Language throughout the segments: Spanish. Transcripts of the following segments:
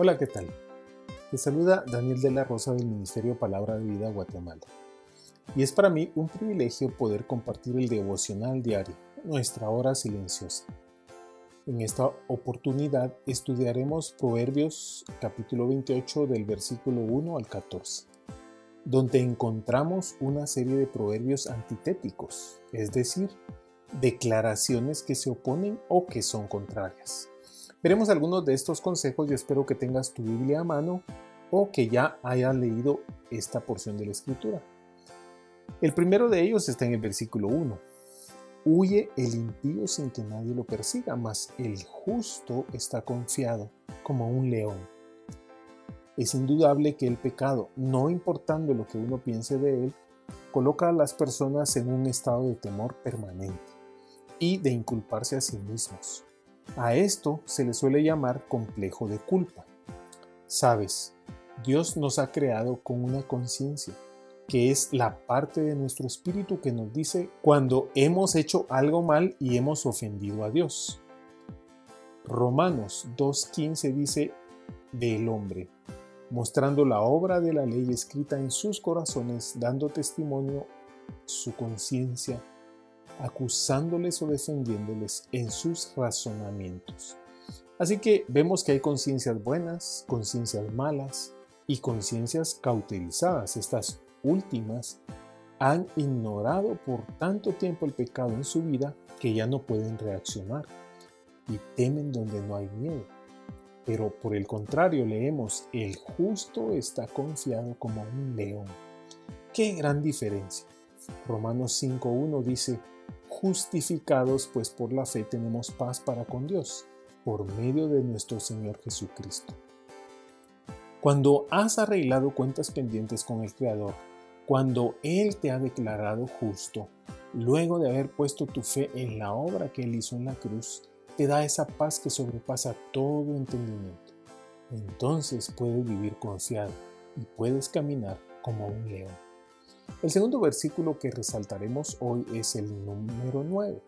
Hola, ¿qué tal? Te saluda Daniel de la Rosa del Ministerio Palabra de Vida Guatemala. Y es para mí un privilegio poder compartir el devocional diario, nuestra hora silenciosa. En esta oportunidad estudiaremos Proverbios capítulo 28 del versículo 1 al 14, donde encontramos una serie de proverbios antitéticos, es decir, declaraciones que se oponen o que son contrarias. Veremos algunos de estos consejos y espero que tengas tu Biblia a mano o que ya hayas leído esta porción de la escritura. El primero de ellos está en el versículo 1. Huye el impío sin que nadie lo persiga, mas el justo está confiado como un león. Es indudable que el pecado, no importando lo que uno piense de él, coloca a las personas en un estado de temor permanente y de inculparse a sí mismos. A esto se le suele llamar complejo de culpa. Sabes, Dios nos ha creado con una conciencia, que es la parte de nuestro espíritu que nos dice cuando hemos hecho algo mal y hemos ofendido a Dios. Romanos 2.15 dice del hombre, mostrando la obra de la ley escrita en sus corazones, dando testimonio su conciencia acusándoles o defendiéndoles en sus razonamientos. Así que vemos que hay conciencias buenas, conciencias malas y conciencias cauterizadas. Estas últimas han ignorado por tanto tiempo el pecado en su vida que ya no pueden reaccionar y temen donde no hay miedo. Pero por el contrario leemos, el justo está confiado como un león. ¡Qué gran diferencia! Romanos 5.1 dice, justificados pues por la fe tenemos paz para con Dios, por medio de nuestro Señor Jesucristo. Cuando has arreglado cuentas pendientes con el Creador, cuando Él te ha declarado justo, luego de haber puesto tu fe en la obra que Él hizo en la cruz, te da esa paz que sobrepasa todo entendimiento. Entonces puedes vivir confiado y puedes caminar como un león. El segundo versículo que resaltaremos hoy es el número 9.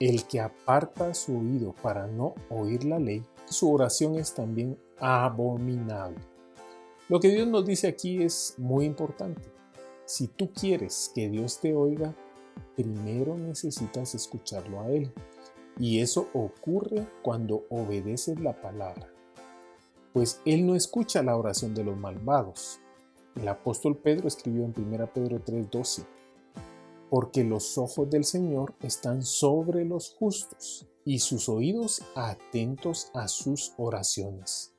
El que aparta su oído para no oír la ley, su oración es también abominable. Lo que Dios nos dice aquí es muy importante. Si tú quieres que Dios te oiga, primero necesitas escucharlo a Él. Y eso ocurre cuando obedeces la palabra. Pues Él no escucha la oración de los malvados, el apóstol Pedro escribió en 1 Pedro 3:12, porque los ojos del Señor están sobre los justos y sus oídos atentos a sus oraciones,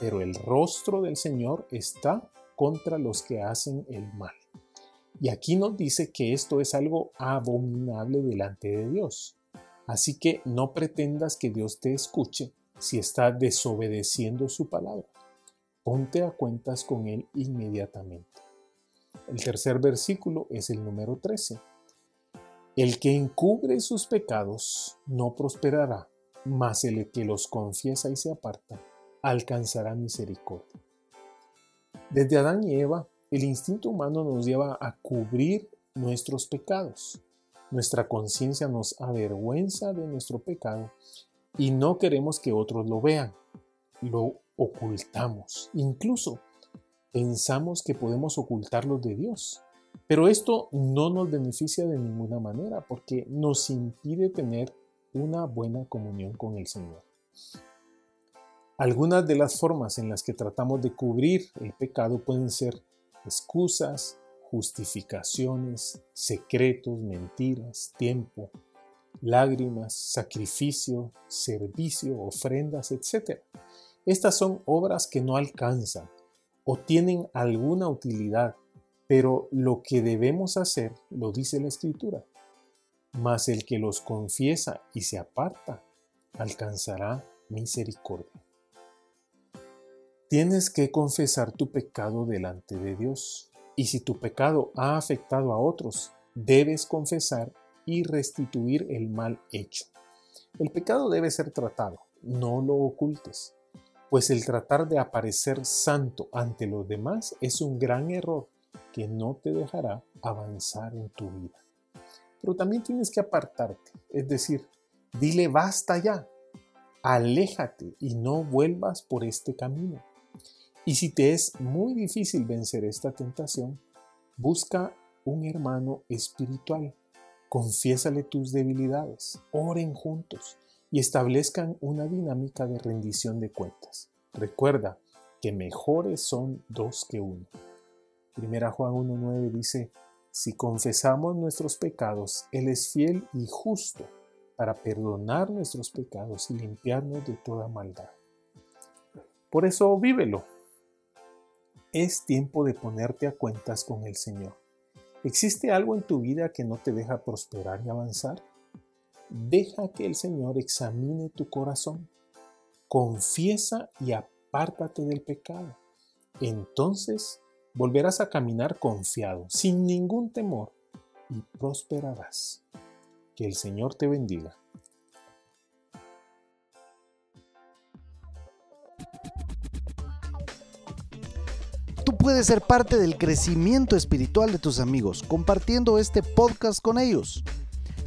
pero el rostro del Señor está contra los que hacen el mal. Y aquí nos dice que esto es algo abominable delante de Dios. Así que no pretendas que Dios te escuche si está desobedeciendo su palabra ponte a cuentas con Él inmediatamente. El tercer versículo es el número 13. El que encubre sus pecados no prosperará, mas el que los confiesa y se aparta alcanzará misericordia. Desde Adán y Eva, el instinto humano nos lleva a cubrir nuestros pecados. Nuestra conciencia nos avergüenza de nuestro pecado y no queremos que otros lo vean. Lo ocultamos. Incluso pensamos que podemos ocultarlos de Dios. Pero esto no nos beneficia de ninguna manera porque nos impide tener una buena comunión con el Señor. Algunas de las formas en las que tratamos de cubrir el pecado pueden ser excusas, justificaciones, secretos, mentiras, tiempo, lágrimas, sacrificio, servicio, ofrendas, etc. Estas son obras que no alcanzan o tienen alguna utilidad, pero lo que debemos hacer lo dice la Escritura. Mas el que los confiesa y se aparta alcanzará misericordia. Tienes que confesar tu pecado delante de Dios. Y si tu pecado ha afectado a otros, debes confesar y restituir el mal hecho. El pecado debe ser tratado, no lo ocultes, pues el tratar de aparecer santo ante los demás es un gran error que no te dejará avanzar en tu vida. Pero también tienes que apartarte, es decir, dile basta ya, aléjate y no vuelvas por este camino. Y si te es muy difícil vencer esta tentación, busca un hermano espiritual, confiésale tus debilidades, oren juntos y establezcan una dinámica de rendición de cuentas. Recuerda que mejores son dos que uno. Primera Juan 1.9 dice, si confesamos nuestros pecados, Él es fiel y justo para perdonar nuestros pecados y limpiarnos de toda maldad. Por eso vívelo, es tiempo de ponerte a cuentas con el Señor. ¿Existe algo en tu vida que no te deja prosperar y avanzar? Deja que el Señor examine tu corazón. Confiesa y apártate del pecado. Entonces volverás a caminar confiado, sin ningún temor, y prosperarás. Que el Señor te bendiga. puedes ser parte del crecimiento espiritual de tus amigos compartiendo este podcast con ellos.